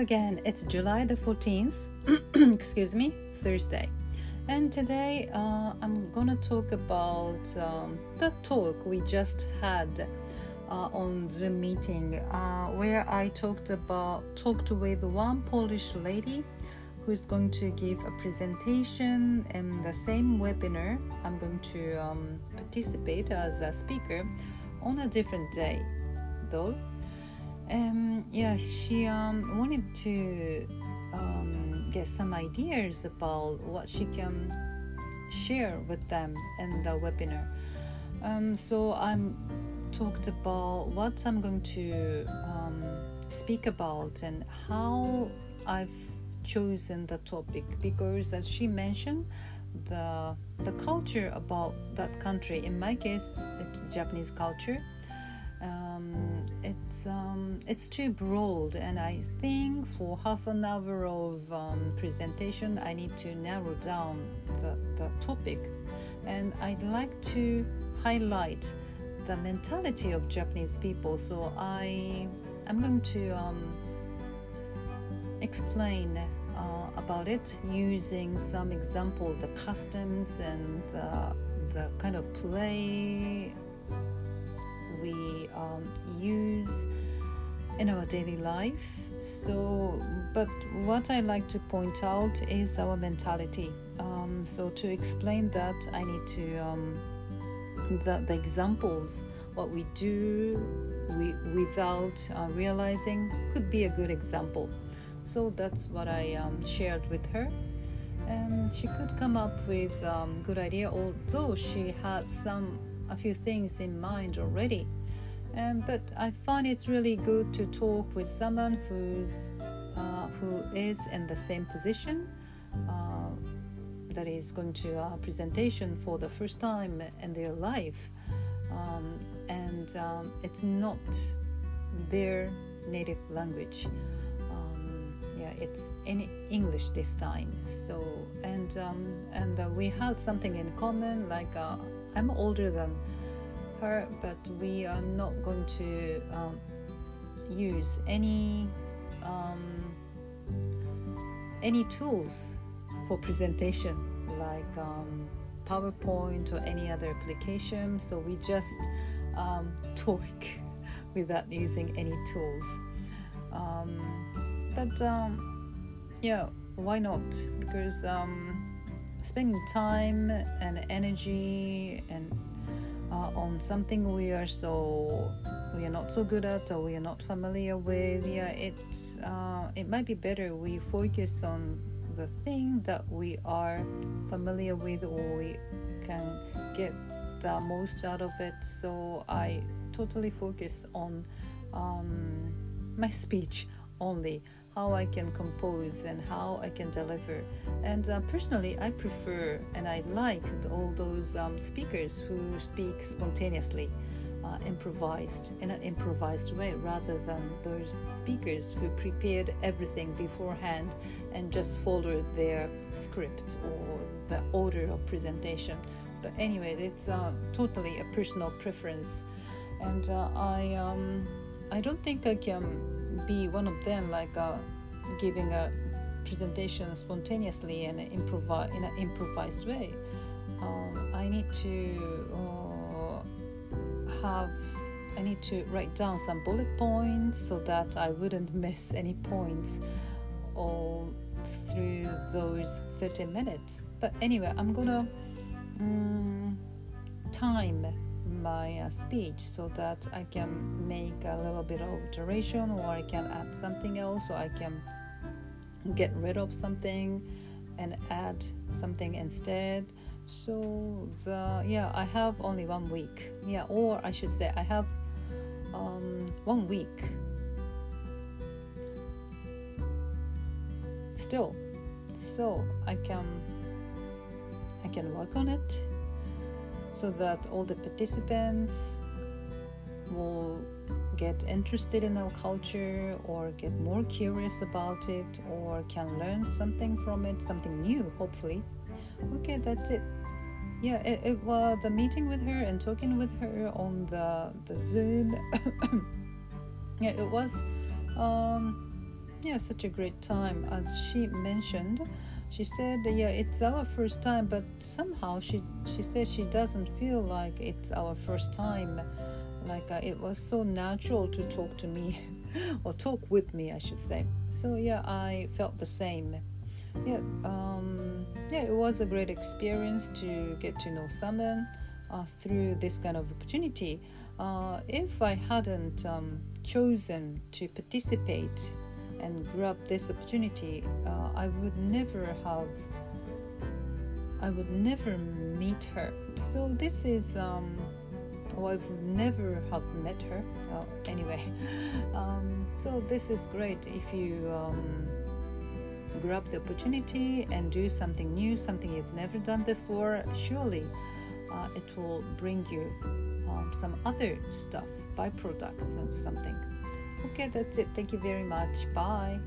again, it's July the 14th, excuse me, Thursday. And today uh, I'm gonna talk about um, the talk we just had uh, on Zoom meeting uh, where I talked about talked with one Polish lady who's going to give a presentation in the same webinar. I'm going to um, participate as a speaker on a different day, though. Um, yeah, she um, wanted to um, get some ideas about what she can share with them in the webinar. Um, so I'm talked about what I'm going to um, speak about and how I've chosen the topic because, as she mentioned, the the culture about that country. In my case, it's Japanese culture. Um, it's um, it's too broad, and I think for half an hour of um, presentation, I need to narrow down the, the topic, and I'd like to highlight the mentality of Japanese people. So I I'm going to um, explain uh, about it using some example, the customs and the the kind of play we um, use in our daily life. So, but what I like to point out is our mentality. Um, so, to explain that, I need to um, the, the examples what we do we, without uh, realizing could be a good example. So that's what I um, shared with her and she could come up with um, good idea although she had some a few things in mind already um, but i find it's really good to talk with someone who's uh, who is in the same position uh, that is going to a presentation for the first time in their life um, and um, it's not their native language yeah, it's in English this time. So and um, and uh, we had something in common. Like uh, I'm older than her, but we are not going to um, use any um, any tools for presentation like um, PowerPoint or any other application. So we just um, talk without using any tools. Um, but um, yeah why not because spending time and energy and uh, on something we are so we are not so good at or we are not familiar with. Yeah it's uh, it might be better we focus on the thing that we are familiar with or we can get the most out of it. So i totally focus on um, my speech only how I can compose and how I can deliver. And uh, personally, I prefer and I like all those um, speakers who speak spontaneously, uh, improvised in an improvised way, rather than those speakers who prepared everything beforehand and just followed their script or the order of presentation. But anyway, it's uh, totally a personal preference, and uh, I um, I don't think I can be one of them, like uh, giving a presentation spontaneously and improvise in an improvised way. Um, I need to uh, have I need to write down some bullet points so that I wouldn't miss any points all through those 30 minutes. But anyway, I'm gonna um, time my uh, speech so that I can make a little bit of alteration or I can add something else or I can get rid of something and add something instead. So the yeah I have only one week. Yeah or I should say I have um, one week. Still so I can I can work on it so that all the participants will get interested in our culture or get more curious about it or can learn something from it, something new, hopefully. Okay, that's it. Yeah, it, it was the meeting with her and talking with her on the, the Zoom. yeah, it was um, yeah, such a great time. As she mentioned, she said, yeah, it's our first time, but somehow she she said she doesn't feel like it's our first time. Like uh, it was so natural to talk to me, or talk with me, I should say. So yeah, I felt the same. Yeah, um, yeah, it was a great experience to get to know someone uh, through this kind of opportunity. Uh, if I hadn't um, chosen to participate and grab this opportunity, uh, I would never have. I would never meet her. So this is. Um, oh, I would never have met her. Oh, anyway, um, so this is great if you um, grab the opportunity and do something new, something you've never done before. Surely, uh, it will bring you um, some other stuff, byproducts, or something. Okay, that's it. Thank you very much. Bye.